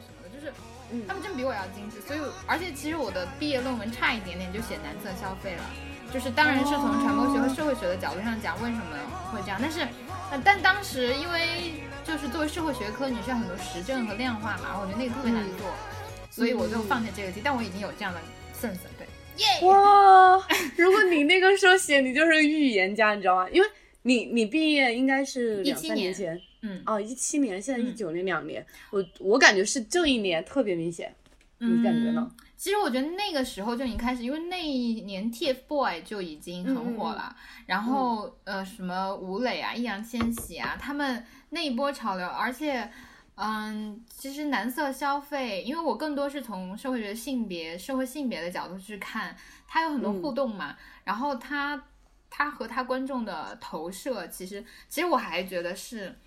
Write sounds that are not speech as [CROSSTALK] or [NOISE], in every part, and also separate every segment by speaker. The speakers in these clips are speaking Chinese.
Speaker 1: 什么的，就是他们真比我要精致。所以，而且其实我的毕业论文差一点点就写男色消费了，就是当然是从传播学和社会学的角度上讲为什么会这样。但是，但当时因为就是作为社会学科，你需要很多实证和量化嘛，我觉得那个特别难做，所以我就放弃这个题。但我已经有这样的 sense，对，耶！
Speaker 2: 哇，如果你那个时候写，你就是预言家，你知道吗？因为你你毕业应该是两三年前。
Speaker 1: 嗯
Speaker 2: 哦，一七年，现在一九年，两年，我我感觉是这一年特别明显，你感觉呢？
Speaker 1: 其实我觉得那个时候就已经开始，因为那一年 TFBOY 就已经很火了，然后呃什么吴磊啊、易烊千玺啊，他们那一波潮流，而且嗯，其实男色消费，因为我更多是从社会学性别、社会性别的角度去看，它有很多互动嘛，然后他他和他观众的投射，其实其实我还觉得是。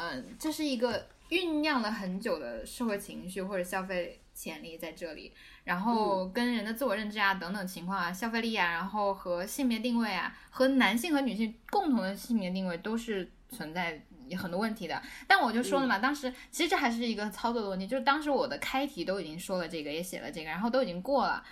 Speaker 1: 嗯，这是一个酝酿了很久的社会情绪或者消费潜力在这里，然后跟人的自我认知啊等等情况啊，消费力啊，然后和性别定位啊，和男性和女性共同的性别定位都是存在很多问题的。但我就说了嘛，当时其实这还是一个操作的问题，就是当时我的开题都已经说了这个，也写了这个，然后都已经过了，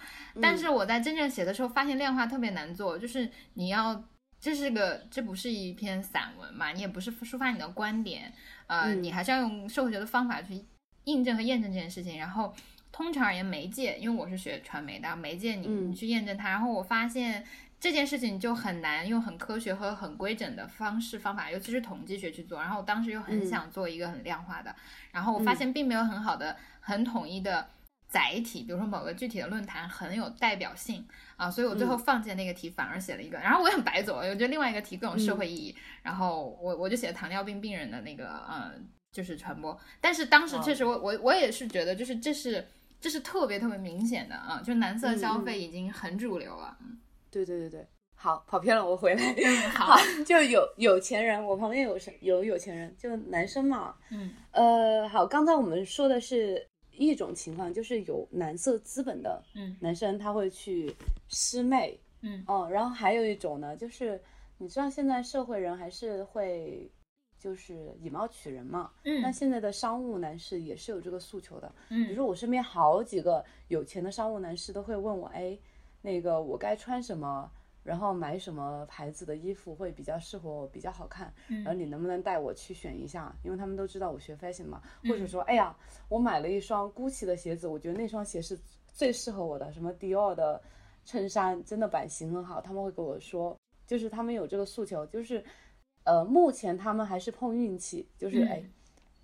Speaker 1: 但是我在真正写的时候发现量化特别难做，就是你要。这是个，这不是一篇散文嘛？你也不是抒发你的观点，呃，你还是要用社会学的方法去印证和验证这件事情。然后，通常而言，媒介，因为我是学传媒的，媒介你你去验证它。然后我发现这件事情就很难用很科学和很规整的方式方法，尤其是统计学去做。然后我当时又很想做一个很量化的，然后我发现并没有很好的、很统一的。载体，比如说某个具体的论坛很有代表性啊，所以我最后放弃那个题，反而写了一个，然后我也很白走，我觉得另外一个题更有社会意义，然后我我就写了糖尿病病人的那个，呃，就是传播。但是当时确实，我我我也是觉得，就是这是这是特别特别明显的啊，就蓝色消费已经很主流了。
Speaker 2: 嗯，对对对对，好，跑偏了，我回来。[LAUGHS]
Speaker 1: 好，
Speaker 2: 就有有钱人，我旁边有有有钱人，就男生嘛。
Speaker 1: 嗯，
Speaker 2: 呃，好，刚才我们说的是。一种情况就是有男色资本的男生他会去师妹，
Speaker 1: 嗯。
Speaker 2: 哦，然后还有一种呢，就是你知道现在社会人还是会就是以貌取人嘛，
Speaker 1: 嗯，
Speaker 2: 那现在的商务男士也是有这个诉求的，
Speaker 1: 嗯，
Speaker 2: 比如说我身边好几个有钱的商务男士都会问我，哎，那个我该穿什么？然后买什么牌子的衣服会比较适合我，比较好看？然后你能不能带我去选一下？因为他们都知道我学 fashion 嘛。或者说，哎呀，我买了一双 GUCCI 的鞋子，我觉得那双鞋是最适合我的。什么 Dior 的衬衫，真的版型很好。他们会跟我说，就是他们有这个诉求，就是呃，目前他们还是碰运气，就是哎，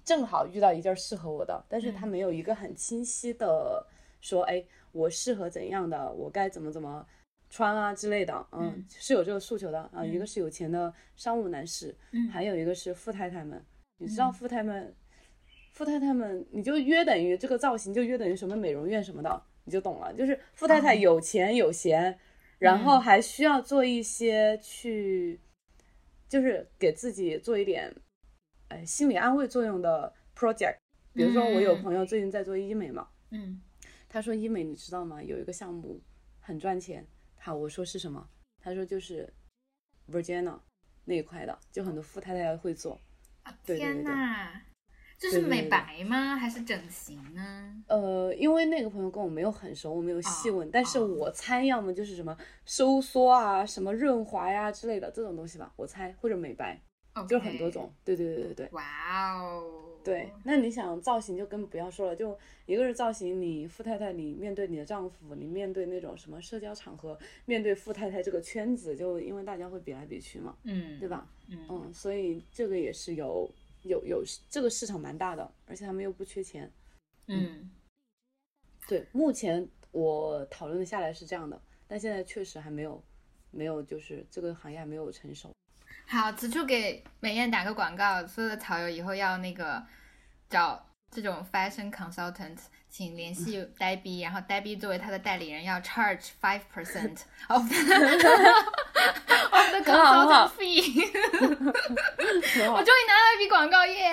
Speaker 2: 正好遇到一件适合我的，但是他没有一个很清晰的说，哎，我适合怎样的，我该怎么怎么。穿啊之类的，嗯，是有这个诉求的啊。一个是有钱的商务男士，
Speaker 1: 嗯，
Speaker 2: 还有一个是富太太们。你知道富太太们，富太太们，你就约等于这个造型，就约等于什么美容院什么的，你就懂了。就是富太太有钱有闲，然后还需要做一些去，就是给自己做一点，哎，心理安慰作用的 project。比如说，我有朋友最近在做医美嘛，
Speaker 1: 嗯，
Speaker 2: 他说医美你知道吗？有一个项目很赚钱。好，我说是什么？他说就是 Virginia 那一块的，就很多富太太会做。
Speaker 1: 啊天呐，这是美白吗？还是整形呢？
Speaker 2: 呃，因为那个朋友跟我没有很熟，我没有细问，但是我猜要么就是什么收缩啊，什么润滑呀之类的这种东西吧，我猜或者美白，就很多种。对对对对对。
Speaker 1: 哇哦。
Speaker 2: 对，那你想造型就更不要说了，就一个是造型，你富太太，你面对你的丈夫，你面对那种什么社交场合，面对富太太这个圈子，就因为大家会比来比去嘛，
Speaker 1: 嗯，
Speaker 2: 对吧？
Speaker 1: 嗯
Speaker 2: 嗯，所以这个也是有有有这个市场蛮大的，而且他们又不缺钱，
Speaker 1: 嗯，
Speaker 2: 对，目前我讨论下来是这样的，但现在确实还没有没有，就是这个行业还没有成熟。
Speaker 1: 好，此处给美艳打个广告，所有的草友以后要那个找这种 fashion consultant，请联系呆逼，然后呆逼作为他的代理人要 charge five percent of the [LAUGHS] of the consultant fee。[LAUGHS] 我终于拿到一笔广告耶！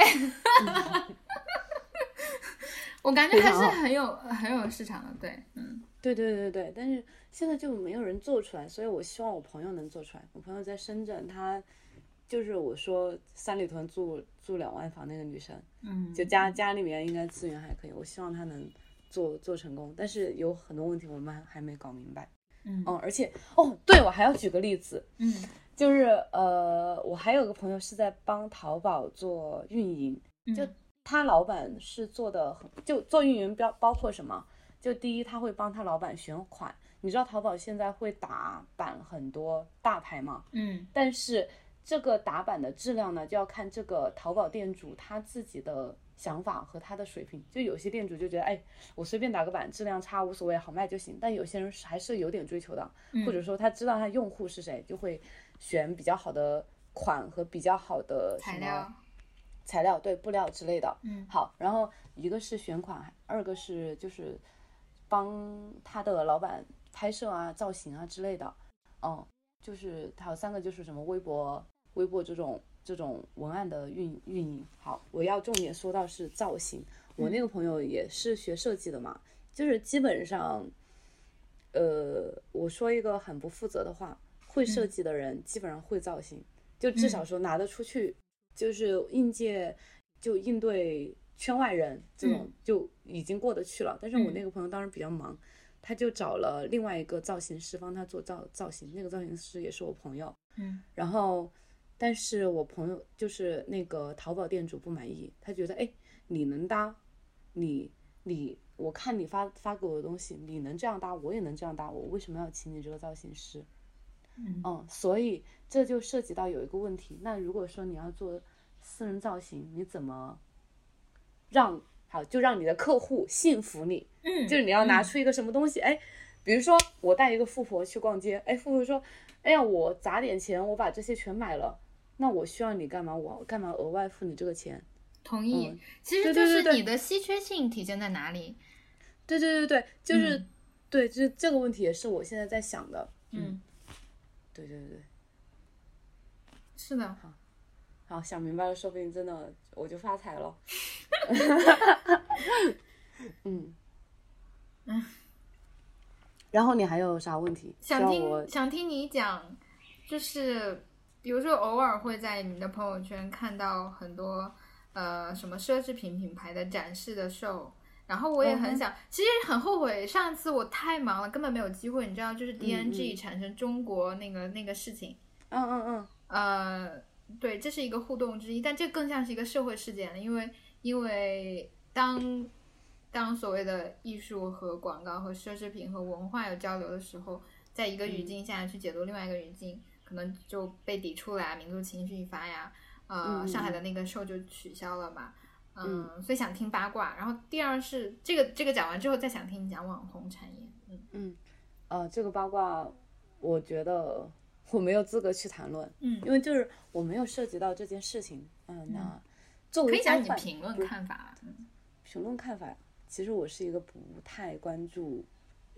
Speaker 1: 我感觉还是很有很有市场的，对，嗯，
Speaker 2: 对对对对，但是现在就没有人做出来，所以我希望我朋友能做出来。我朋友在深圳，他。就是我说三里屯住住两万房那个女生，
Speaker 1: 嗯，
Speaker 2: 就家家里面应该资源还可以，我希望她能做做成功，但是有很多问题我们还还没搞明白。
Speaker 1: 嗯
Speaker 2: 而且哦，对我还要举个例子，
Speaker 1: 嗯
Speaker 2: 就是呃，我还有个朋友是在帮淘宝做运营，就
Speaker 1: 嗯
Speaker 2: 他老板是做的很，就做运营包包括什么？就第一，他会帮他老板选款。你知道淘宝现在会打版很多大牌嘛？
Speaker 1: 嗯
Speaker 2: 但是这个打版的质量呢，就要看这个淘宝店主他自己的想法和他的水平。就有些店主就觉得，哎，我随便打个版，质量差无所谓，好卖就行。但有些人还是有点追求的，
Speaker 1: 嗯
Speaker 2: 或者说他知道他用户是谁，就会选比较好的款和比较好的什么
Speaker 1: 材料，
Speaker 2: 材料，对布料之类的。
Speaker 1: 嗯
Speaker 2: 好，然后一个是选款，二个是就是帮他的老板拍摄啊、造型啊之类的。嗯，就是还有三个就是什么微博、微博这种这种文案的运运营。好，我要重点说到是造型。我那个朋友也是学设计的嘛，就是基本上，呃，我说一个很不负责的话，会设计的人基本上会造型，就至少说拿得出去，就是应届就应对圈外人这种就已经过得去了。但是我那个朋友当时比较忙，他就找了另外一个造型师帮他做造造型，那个造型师也是我朋友。
Speaker 1: 嗯
Speaker 2: 然后，但是我朋友就是那个淘宝店主不满意，他觉得哎，你能搭，你你我看你发发给我的东西，你能这样搭，我也能这样搭，我为什么要请你这个造型师？
Speaker 1: 嗯
Speaker 2: 所以这就涉及到有一个问题，那如果说你要做私人造型，你怎么让好就让你的客户信服你？
Speaker 1: 嗯，
Speaker 2: 就是你要拿出一个什么东西，哎，比如说我带一个富婆去逛街，哎，富婆说，哎呀，我砸点钱，我把这些全买了，那我需要你干嘛？我干嘛额外付你这个钱？
Speaker 1: 同意
Speaker 2: 嗯。
Speaker 1: 其实就是你的稀缺性体现在哪里？
Speaker 2: 对对对对，就是、
Speaker 1: 嗯
Speaker 2: 对，就是这个问题也是我现在在想的。
Speaker 1: 嗯，
Speaker 2: 对对对对，
Speaker 1: 是的。
Speaker 2: 好，好想明白了，说不定真的我就发财了。[LAUGHS] 嗯
Speaker 1: 嗯，
Speaker 2: 然后你还有啥问题？
Speaker 1: 想听想听你讲，就是比如说偶尔会在你的朋友圈看到很多呃什么奢侈品品牌的展示的 show，然后我也
Speaker 2: 嗯
Speaker 1: 很想，其实很后悔上次我太忙了，根本没有机会，你知道，就是
Speaker 2: 嗯
Speaker 1: DNG 产生中国那个那个事情，
Speaker 2: 嗯嗯嗯，
Speaker 1: 呃，对，这是一个互动之一，但这更像是一个社会事件了，因为因为当当所谓的艺术和广告和奢侈品和文化有交流的时候，在一个语境下去解读另外一个语境，可能就被抵触了呀，民族情绪一发呀，呃，
Speaker 2: 嗯
Speaker 1: 上海的那个 show 就取消了嘛。嗯，所以想听八卦。然后第二是这个这个讲完之后，再想听你讲网红产业。嗯嗯
Speaker 2: 呃，这个八卦，我觉得我没有资格去谈论，
Speaker 1: 嗯，
Speaker 2: 因为就是我没有涉及到这件事情。嗯，那作为
Speaker 1: 可以讲你评论看法
Speaker 2: 评论看法，其实我是一个不太关注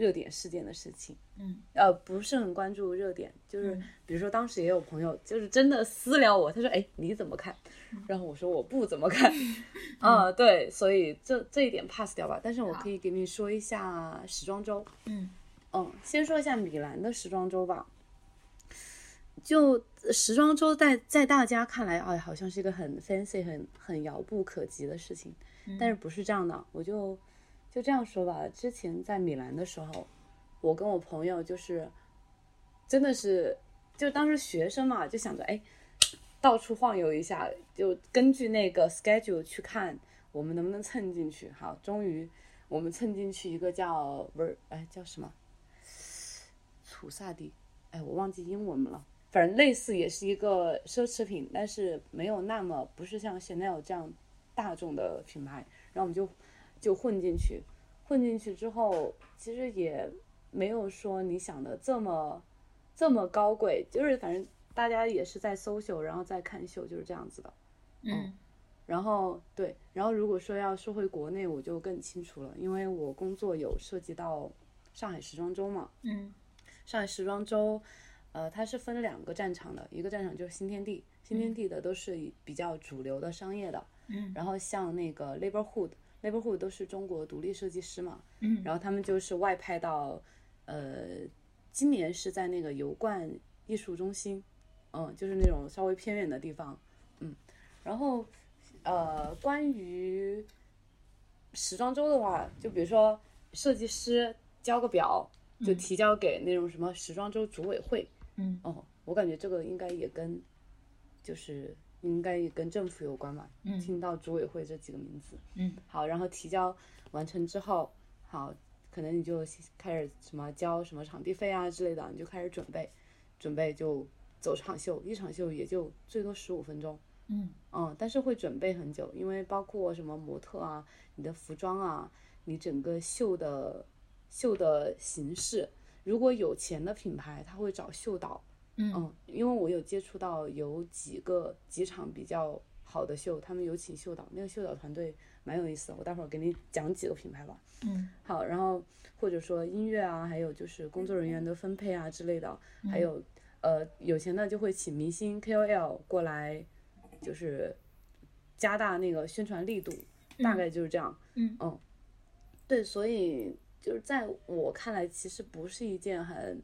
Speaker 2: 热点事件的事情，
Speaker 1: 嗯
Speaker 2: 呃，不是很关注热点，就是
Speaker 1: 嗯
Speaker 2: 比如说当时也有朋友就是真的私聊我，他说，哎，你怎么看？然后我说我不怎么看，[LAUGHS] 啊、对，所以这这一点 pass 掉吧。但是我可以给你说一下时装周，
Speaker 1: 嗯
Speaker 2: 嗯，先说一下米兰的时装周吧。就时装周在在大家看来，哎，好像是一个很 fancy、很很遥不可及的事情，但是不是这样的。我就就这样说吧，之前在米兰的时候，我跟我朋友就是真的是，就当时学生嘛，就想着哎，到处晃悠一下，就根据那个 schedule 去看我们能不能蹭进去。好，终于我们蹭进去一个叫不是哎叫什么楚萨蒂，哎我忘记英文了。反正类似也是一个奢侈品，但是没有那么不是像 Chanel 这样大众的品牌。然后我们就就混进去，混进去之后，其实也没有说你想的这么这么高贵，就是反正大家也是在搜秀，然后再看秀，就是这样子的。
Speaker 1: 嗯
Speaker 2: 然后对，然后如果说要说回国内，我就更清楚了，因为我工作有涉及到上海时装周嘛。
Speaker 1: 嗯
Speaker 2: 上海时装周，呃，它是分两个战场的，一个战场就是新天地，新天地的都是比较主流的商业的，
Speaker 1: 嗯
Speaker 2: 然后像那个 Laborhood，Laborhood 都是中国独立设计师嘛，
Speaker 1: 嗯。
Speaker 2: 然后他们就是外派到，呃，今年是在那个油罐艺术中心，嗯，就是那种稍微偏远的地方，嗯，然后呃，关于时装周的话，就比如说设计师交个表，就提交给那种什么时装周组委会，
Speaker 1: 嗯，
Speaker 2: 哦，我感觉这个应该也跟就是应该也跟政府有关吧，
Speaker 1: 嗯。
Speaker 2: 听到组委会这几个名字，
Speaker 1: 嗯，
Speaker 2: 好，然后提交完成之后，好，可能你就开始什么交什么场地费啊之类的，你就开始准备，准备就走场秀，一场秀也就最多十五分钟，
Speaker 1: 嗯。
Speaker 2: 嗯，但是会准备很久，因为包括什么模特啊、你的服装啊、你整个秀的秀的形式，如果有钱的品牌，他会找秀导，
Speaker 1: 嗯
Speaker 2: 因为我有接触到有几个几场比较好的秀，他们有请秀导，那个秀导团队蛮有意思的，我待会儿给你讲几个品牌吧。
Speaker 1: 嗯
Speaker 2: 好，然后或者说音乐啊，还有就是工作人员的分配啊之类的，还有呃有钱的就会请明星 KOL 过来，就是加大那个宣传力度，大概就是这样。
Speaker 1: 嗯
Speaker 2: 对，所以就是在我看来，其实不是一件很。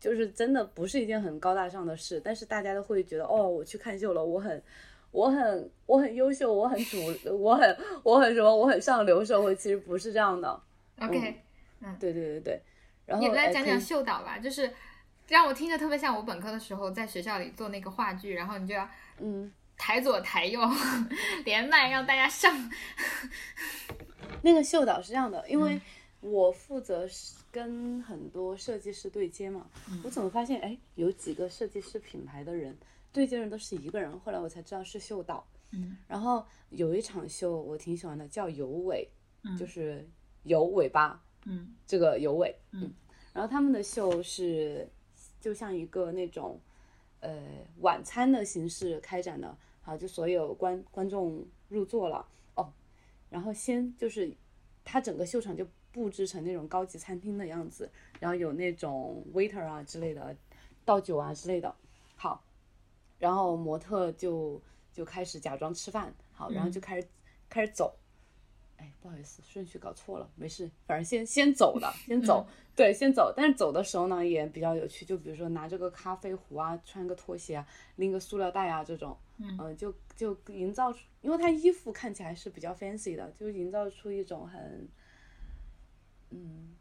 Speaker 2: 就是真的不是一件很高大上的事，但是大家都会觉得，哦，我去看秀了，我很，我很，我很优秀，我很主，[LAUGHS] 我很，我很什么，我很上流社会，其实不是这样的。
Speaker 1: ，OK，嗯
Speaker 2: 对对对对，然后
Speaker 1: 你来讲讲秀导吧，就是让我听着特别像我本科的时候在学校里做那个话剧，然后你就要
Speaker 2: 嗯，
Speaker 1: 抬左抬右 [LAUGHS] 连麦让大家上，[LAUGHS]
Speaker 2: 那个秀导是这样的，因
Speaker 1: 嗯。
Speaker 2: 为我负责是跟很多设计师对接嘛，
Speaker 1: 嗯。
Speaker 2: 我怎么发现哎，有几个设计师品牌的人对接人都是一个人，后来我才知道是秀导。
Speaker 1: 嗯，
Speaker 2: 然后有一场秀我挺喜欢的，叫有尾，
Speaker 1: 嗯。
Speaker 2: 就是有尾巴
Speaker 1: 嗯。
Speaker 2: 这个有尾，
Speaker 1: 嗯，
Speaker 2: 然后他们的秀是就像一个那种呃晚餐的形式开展的，好，就所有观观众入座了。哦，然后先就是他整个秀场就布置成那种高级餐厅的样子，然后有那种 waiter 啊之类的倒酒啊之类的，好，然后模特就就开始假装吃饭，好，然后就开始、开始走。哎，不好意思，顺序搞错了，没事，反正先先走的，先走，[LAUGHS] 对，先走。但是走的时候呢，也比较有趣，就比如说拿着个咖啡壶啊，穿个拖鞋啊，拎个塑料袋啊这种，嗯、就就营造出，因为他衣服看起来是比较 fancy 的，就营造出一种很，嗯，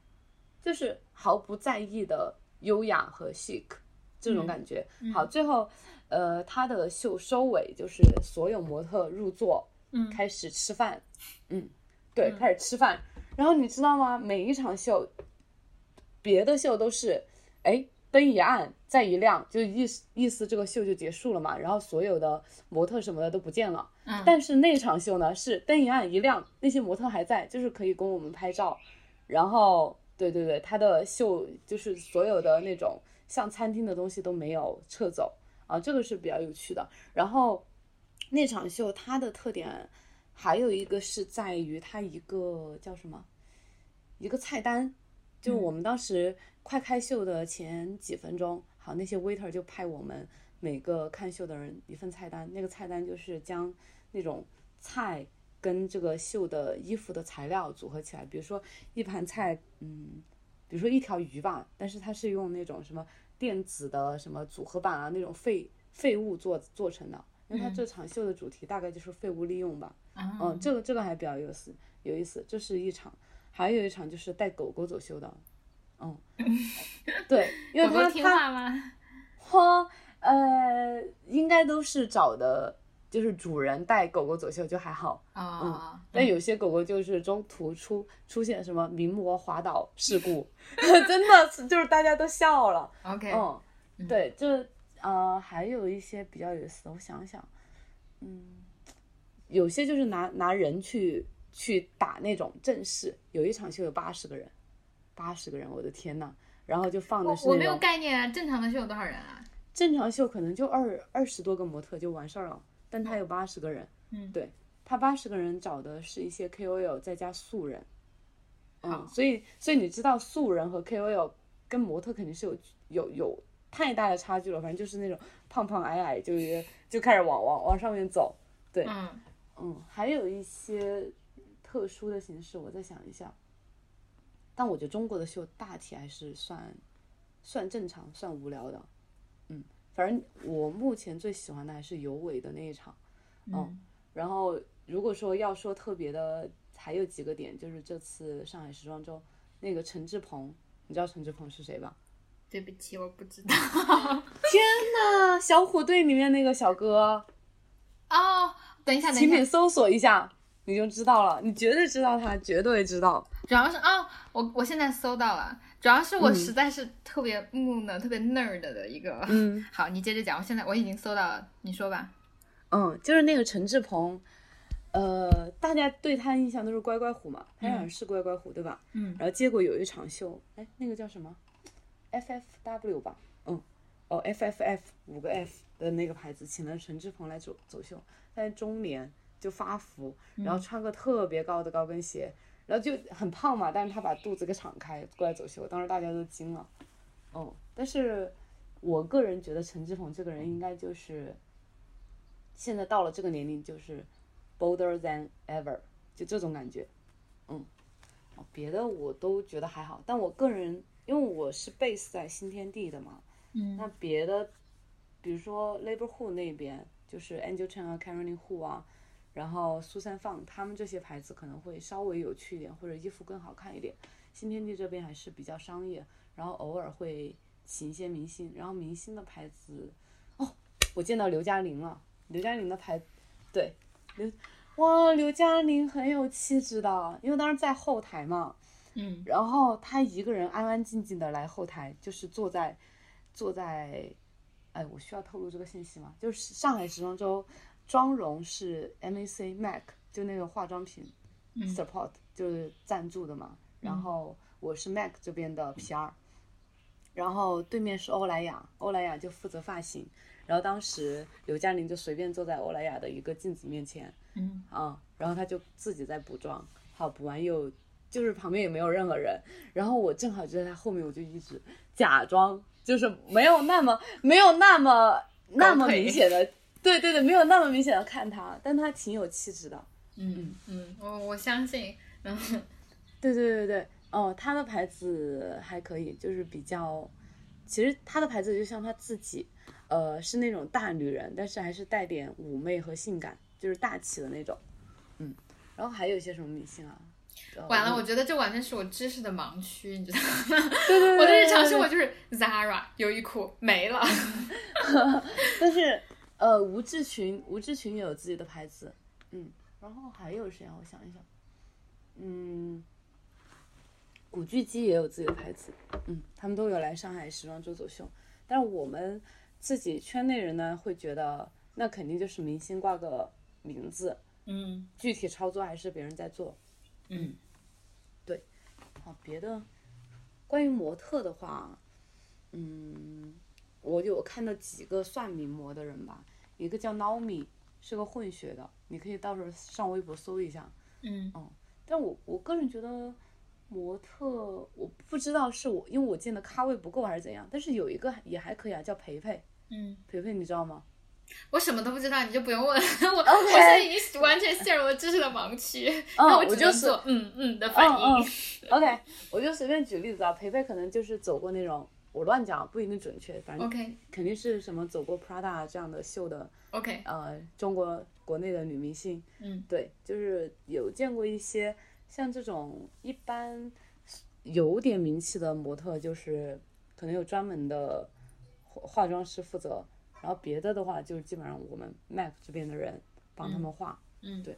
Speaker 2: 就是毫不在意的优雅和 chic 这种感觉。好，最后，呃，他的秀收尾就是所有模特入座，
Speaker 1: 嗯
Speaker 2: 开始吃饭，嗯，对，开始吃饭。然后你知道吗？每一场秀，别的秀都是，哎，灯一暗再一亮，就意思意思这个秀就结束了嘛。然后所有的模特什么的都不见了。
Speaker 1: 嗯
Speaker 2: 但是那场秀呢，是灯一暗一亮，那些模特还在，就是可以供我们拍照。然后，对对对，他的秀就是所有的那种像餐厅的东西都没有撤走啊，这个是比较有趣的。然后那场秀它的特点还有一个是在于它一个叫什么，一个菜单，就我们当时快开秀的前几分钟，好，那些 waiter 就派我们每个看秀的人一份菜单，那个菜单就是将那种菜跟这个秀的衣服的材料组合起来，比如说一盘菜，嗯，比如说一条鱼吧，但是它是用那种什么电子的什么组合板啊那种废废物做做成的，因为它这场秀的主题大概就是废物利用吧。
Speaker 1: 啊
Speaker 2: 嗯，这个这个还比较有意思，有意思。这是一场，还有一场就是带狗狗走秀的，嗯，[LAUGHS] 对，因为
Speaker 1: 狗狗听
Speaker 2: 他他
Speaker 1: 话吗？
Speaker 2: 哈呃，应该都是找的，就是主人带狗狗走秀就还好，
Speaker 1: 啊，
Speaker 2: 但有些狗狗就是中途出出现什么名模滑倒 [LAUGHS] 事故，[LAUGHS] 真的是就是大家都笑了。[LAUGHS]
Speaker 1: OK，
Speaker 2: 嗯，对，就是呃还有一些比较有意思的，我想想，嗯，有些就是拿拿人去去打那种阵势，有一场秀有八十个人，八十个人，我的天呐！然后就放的是
Speaker 1: 我没有概念啊，正常的秀有多少人啊？
Speaker 2: 正常秀可能就二二十多个模特就完事儿了，但他有八十个人，
Speaker 1: 嗯。
Speaker 2: 对他八十个人找的是一些 KOL 再加素人，嗯，所以所以你知道素人和 KOL 跟模特肯定是有有有太大的差距了，反正就是那种胖胖矮矮就就开始往往往上面走，对，
Speaker 1: 嗯。
Speaker 2: 嗯，还有一些特殊的形式，我再想一下。但我觉得中国的秀大体还是算算正常、算无聊的，嗯，反正我目前最喜欢的还是尤伟的那一场，
Speaker 1: 嗯，
Speaker 2: 然后如果说要说特别的，还有几个点，就是这次上海时装周那个陈志朋，你知道陈志朋是谁吧？
Speaker 1: 对不起，我不知道。[LAUGHS]
Speaker 2: 天呐，小虎队里面那个小哥，
Speaker 1: 哦，等一下，等一下，
Speaker 2: 请你搜索一下，你就知道了，你绝对知道他，绝对知道。
Speaker 1: 主要是啊，我我现在搜到了，主要是我
Speaker 2: 嗯
Speaker 1: 实在是特别木讷、特别 nerd 的一个。
Speaker 2: 嗯 [LAUGHS]
Speaker 1: 好，你接着讲，我现在我已经搜到了，你说吧。
Speaker 2: 嗯，就是那个陈志朋，呃，大家对他印象都是乖乖虎嘛，他好像是乖乖虎对吧？
Speaker 1: 嗯
Speaker 2: 然后结果有一场秀，哎，那个叫什么？FFW 吧，嗯，哦，FFF 五个 F 的那个牌子，请了陈志朋来走走秀，他在中年就发福，然后穿个特别高的高跟鞋，然后就很胖嘛，但是他把肚子给敞开过来走秀，当时大家都惊了，哦，但是我个人觉得陈志朋这个人应该就是现在到了这个年龄就是 bolder than ever，就这种感觉，嗯，哦，别的我都觉得还好，但我个人因为我是 base 在新天地的嘛，
Speaker 1: 嗯
Speaker 2: 那别的，比如说 Labor Hu 那边，就是 Angel Chen 啊、Caroline Hu 啊，然后苏三放他们这些牌子可能会稍微有趣一点，或者衣服更好看一点。新天地这边还是比较商业，然后偶尔会请一些明星，然后明星的牌子，哦，我见到刘嘉玲了，刘嘉玲的牌，对，刘，哇，刘嘉玲很有气质的，因为当时在后台嘛，
Speaker 1: 嗯
Speaker 2: 然后她一个人安安静静的来后台，就是坐在坐在，哎，我需要透露这个信息吗？就是上海时装周妆容是 MAC MAC，就那个化妆品 support、就是赞助的嘛。然后我是 MAC 这边的 PR，然后对面是欧莱雅，欧莱雅就负责发型。然后当时刘嘉玲就随便坐在欧莱雅的一个镜子面前，
Speaker 1: 嗯。
Speaker 2: 啊，然后她就自己在补妆，好补完又就是旁边也没有任何人，然后我正好就在她后面，我就一直假装就是没有那么没有那么那么明显的，对对对，没有那么明显的看他，但他挺有气质的，
Speaker 1: 嗯嗯，我我相信，然后
Speaker 2: 对对对对，哦，他的牌子还可以，就是比较，其实他的牌子就像他自己，呃，是那种大女人，但是还是带点妩媚和性感，就是大气的那种，嗯，然后还有一些什么明星啊？呃
Speaker 1: 完了，我觉得这完全是我知识的盲区，你知道吗？
Speaker 2: 对对对，
Speaker 1: 我的日常生活就是 Zara 优衣库没了。[LAUGHS]
Speaker 2: 但是呃，吴志群，吴志群也有自己的牌子，嗯，然后还有谁啊？我想一想，嗯，古巨基也有自己的牌子，嗯，他们都有来上海时装周走秀，但是我们自己圈内人呢，会觉得那肯定就是明星挂个名字，
Speaker 1: 嗯
Speaker 2: 具体操作还是别人在做。
Speaker 1: 嗯对
Speaker 2: 好，别的关于模特的话，嗯，我有看到几个算名模的人吧，一个叫 Naomi，是个混血的，你可以到时候上微博搜一下。
Speaker 1: 嗯
Speaker 2: 但我我个人觉得模特，我不知道是我因为我见的咖位不够还是怎样，但是有一个也还可以啊，叫培培，
Speaker 1: 嗯，
Speaker 2: 培培你知道吗？
Speaker 1: 我什么都不知道，你就不用问 [LAUGHS] 我。我现在已经完全陷入了知识的盲区，那我
Speaker 2: 就是
Speaker 1: 能做嗯嗯的反应。
Speaker 2: OK，我就随便举例子啊，培培可能就是走过那种，我乱讲不一定准确，反正
Speaker 1: OK
Speaker 2: 肯定是什么走过 Prada 这样的秀的
Speaker 1: OK，
Speaker 2: 呃中国国内的女明星，
Speaker 1: 嗯，
Speaker 2: 对，就是有见过一些像这种一般有点名气的模特，就是可能有专门的化化妆师负责，然后别的的话就是基本上我们 MAC 这边的人帮他们画，
Speaker 1: 嗯。
Speaker 2: 对。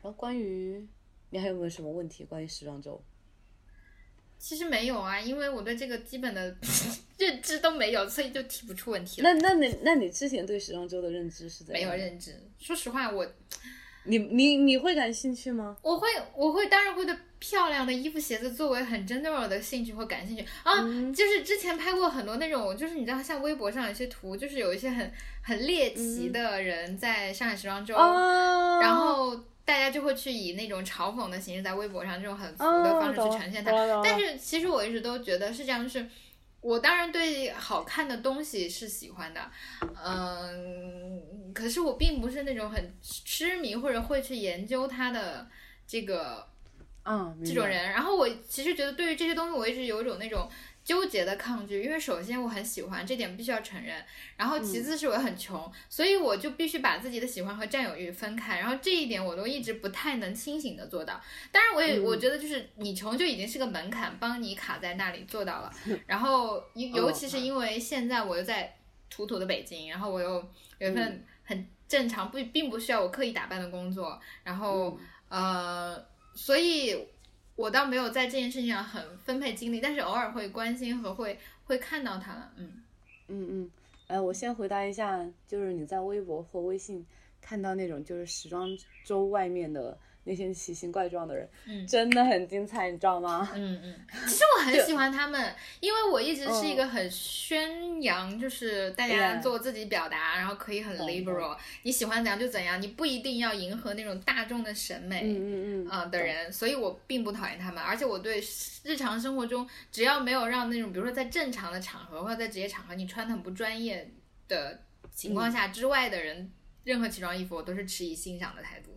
Speaker 2: 然后关于你还有没有什么问题？关于时装周？
Speaker 1: 其实没有啊，因为我对这个基本的 [LAUGHS] 认知都没有，所以就提不出问题了。
Speaker 2: 那那你那你之前对时装周的认知是怎
Speaker 1: 没？有认知，说实话，我
Speaker 2: 你你你会感兴趣吗？
Speaker 1: 我会我会当然会对漂亮的衣服鞋子作为很 general 的兴趣或感兴趣啊，
Speaker 2: 嗯
Speaker 1: 就是之前拍过很多那种，就是你知道像微博上有些图，就是有一些很很猎奇的人在上海时装周，
Speaker 2: 啊，
Speaker 1: 然后大家就会去以那种嘲讽的形式在微博上这种很俗的方式去呈现它。但是其实我一直都觉得是这样，就是我当然对好看的东西是喜欢的，嗯，可是我并不是那种很痴迷或者会去研究它的这个
Speaker 2: 嗯，
Speaker 1: 这种人。然后我其实觉得对于这些东西，我一直有一种那种纠结的抗拒，因为首先我很喜欢这点必须要承认，然后其次是我很穷，所以我就必须把自己的喜欢和占有欲分开，然后这一点我都一直不太能清醒的做到。当然，我也我觉得就是你穷就已经是个门槛，帮你卡在那里做到了。然后尤尤其是因为现在我又在土土的北京，然后我又有一份很正常不并不需要我刻意打扮的工作，然后呃，所以。我倒没有在这件事情上很分配精力，但是偶尔会关心和会会看到他了，嗯
Speaker 2: 嗯嗯，呃，我先回答一下，就是你在微博或微信看到那种就是时装周外面的。那些奇形怪状的人，
Speaker 1: 嗯，
Speaker 2: 真的很精彩，你知道吗？
Speaker 1: 嗯嗯，[LAUGHS] 其实我很喜欢他们，因为我一直是一个很宣扬，就是大家做自己表达，然后可以很 liberal，你喜欢怎样就怎样，你不一定要迎合那种大众的审美，
Speaker 2: 嗯嗯嗯，
Speaker 1: 啊的人，所以我并不讨厌他们，而且我对日常生活中只要没有让那种，比如说在正常的场合或者在职业场合你穿的很不专业的情况下之外的人，任何奇装异服我都是持以欣赏的态度。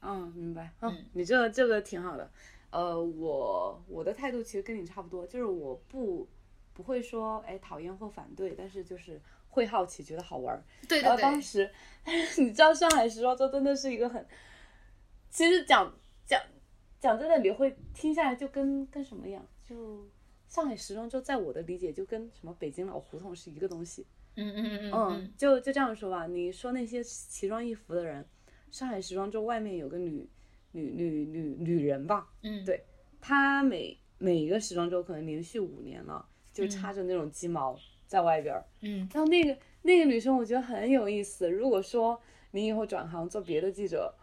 Speaker 2: 嗯，明白。嗯，你这个这个挺好的。呃，我我的态度其实跟你差不多，就是我不不会说哎讨厌或反对，但是就是会好奇，觉得好玩。
Speaker 1: 对对对。
Speaker 2: 然后当时，你知道上海时装周真的是一个很，其实讲讲讲真的，你会听下来就跟跟什么样？就上海时装周在我的理解就跟什么北京老胡同是一个东西。
Speaker 1: 嗯嗯嗯
Speaker 2: 嗯。就就这样说吧，你说那些奇装异服的人。上海时装周外面有个女女女女女人吧，
Speaker 1: 嗯，
Speaker 2: 对，她每每一个时装周可能连续五年了，就插着那种鸡毛在外边儿，
Speaker 1: 嗯，
Speaker 2: 然后那个那个女生我觉得很有意思。如果说你以后转行做别的记者，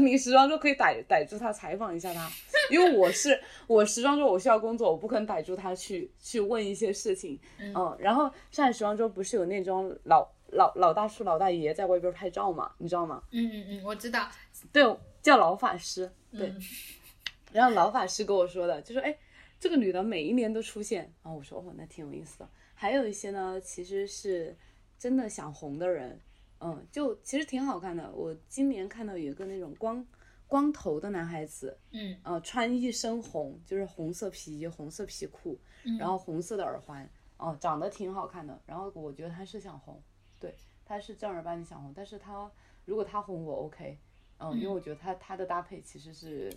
Speaker 2: 你时装周可以逮逮住她采访一下她，因为我是 [LAUGHS] 我时装周我需要工作，我不可能逮住她去去问一些事情，嗯，然后上海时装周不是有那种老。老老大叔、老大爷在外边拍照嘛，你知道吗？
Speaker 1: 嗯嗯嗯，我知道。
Speaker 2: 对，叫老法师。对。[LAUGHS] 然后老法师跟我说的，就说：“哎，这个女的每一年都出现。”然后我说：“哦，那挺有意思的。”还有一些呢，其实是真的想红的人，嗯，就其实挺好看的。我今年看到有一个那种光光头的男孩子，
Speaker 1: 嗯，
Speaker 2: 呃，穿一身红，就是红色皮衣、红色皮裤，然后红色的耳环，哦，长得挺好看的。然后我觉得他是想红。对，他是正儿八经想红，但是他如果他红我 OK，嗯，因为我觉得他他的搭配其实是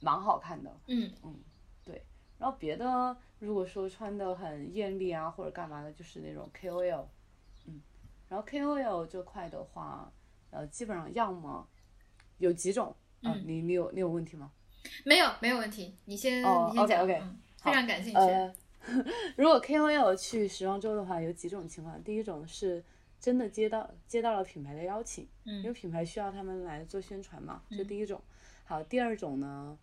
Speaker 2: 蛮好看的，
Speaker 1: 嗯
Speaker 2: 嗯，对，然后别的如果说穿的很艳丽啊或者干嘛的，就是那种 KOL，嗯，然后 KOL 这块的话，呃，基本上要么有几种，
Speaker 1: 嗯，
Speaker 2: 你你有你有问题吗？
Speaker 1: 没有没有问题，你先你先
Speaker 2: 讲，OK，，
Speaker 1: 非常感兴趣。[LAUGHS]
Speaker 2: 如果 KOL 去时装周的话，有几种情况，第一种是。真的接到接到了品牌的邀请，
Speaker 1: 嗯，
Speaker 2: 因为品牌需要他们来做宣传嘛，这第一种。好，第二种呢，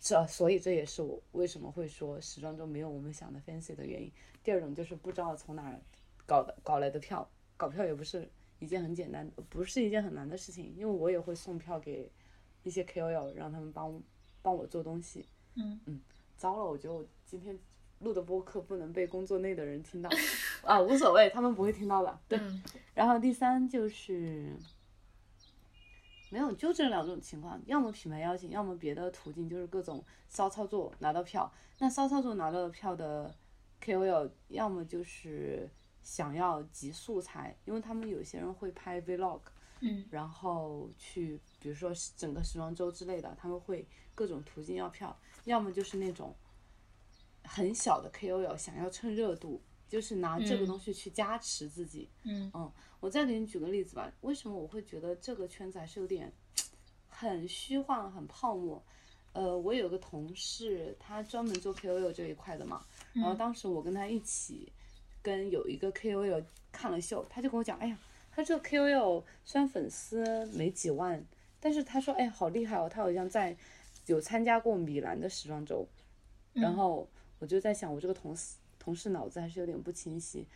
Speaker 2: 这所以这也是我为什么会说时装周没有我们想的 fancy 的原因。第二种就是不知道从哪儿搞的搞来的票，搞票也不是一件很简单，不是一件很难的事情，因为我也会送票给一些 KOL，让他们帮帮我做东西。
Speaker 1: 嗯
Speaker 2: 嗯，糟了，我觉得我今天。录的播客不能被工作内的人听到，[LAUGHS] 啊，无所谓，他们不会听到的。对，然后第三就是没有，就这两种情况，要么品牌邀请，要么别的途径，就是各种骚操作拿到票。那骚操作拿到票的 KOL，要么就是想要集素材，因为他们有些人会拍 Vlog，
Speaker 1: 嗯，
Speaker 2: 然后去比如说整个时装周之类的，他们会各种途径要票，要么就是那种。很小的 KOL 想要蹭热度，就是拿这个东西去加持自己。
Speaker 1: 嗯
Speaker 2: 嗯，我再给你举个例子吧。为什么我会觉得这个圈子还是有点很虚幻、很泡沫？呃，我有个同事，他专门做 KOL 这一块的嘛。然后当时我跟他一起跟有一个 KOL 看了秀，他就跟我讲：“哎呀，他这个 KOL 虽然粉丝没几万，但是他说，哎，好厉害哦，他好像在有参加过米兰的时装周。”然后。我就在想，我这个同事同事脑子还是有点不清晰，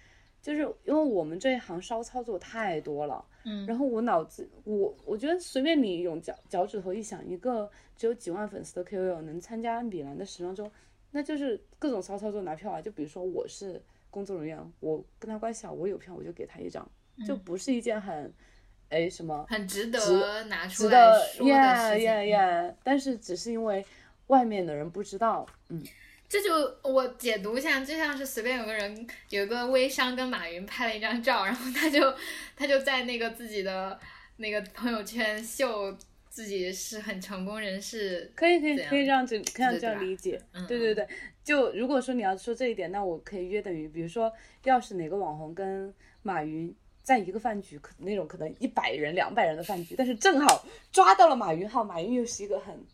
Speaker 2: 就是因为我们这一行骚操作太多了，
Speaker 1: 嗯，
Speaker 2: 然后我脑子我我觉得随便你用脚脚趾头一想，一个只有几万粉丝的 KOL 能参加米兰的时装周，那就是各种骚操作拿票啊。就比如说我是工作人员，我跟他关系好，我有票我就给他一张，就不是一件很，哎什么
Speaker 1: 很值
Speaker 2: 得
Speaker 1: 拿出来说的
Speaker 2: 事情。但是只是因为外面的人不知道，嗯。
Speaker 1: 这就我解读一下，就像是随便有个人有一个微商跟马云拍了一张照，然后他就他就在那个自己的那个朋友圈秀自己是很成功人士，
Speaker 2: 可以可以可以这样子，可以这样理解。
Speaker 1: 嗯
Speaker 2: 对对对，就如果说你要说这一点，那我可以约等于，比如说，要是哪个网红跟马云在一个饭局，可那种可能一百人、两百人的饭局，但是正好抓到了马云号，马云又是一个很，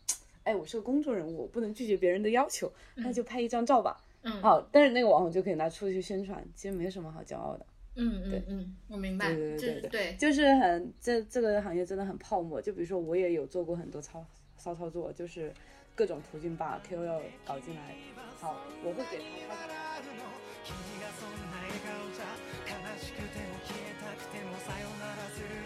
Speaker 2: 哎，我是个公众人物，我不能拒绝别人的要求，那就拍一张照吧。
Speaker 1: 嗯
Speaker 2: 好，但是那个网红就可以拿出去宣传，其实没什么好骄傲的。
Speaker 1: 嗯嗯嗯，我明白，
Speaker 2: 对对对对
Speaker 1: 这对，
Speaker 2: 就是很这这个行业真的很泡沫。就比如说我也有做过很多操骚操作，就是各种途径把 KOL 搞进来。好，我会给他他
Speaker 3: 君がそんな笑顔じゃ悲しくても消えたくてもさよならする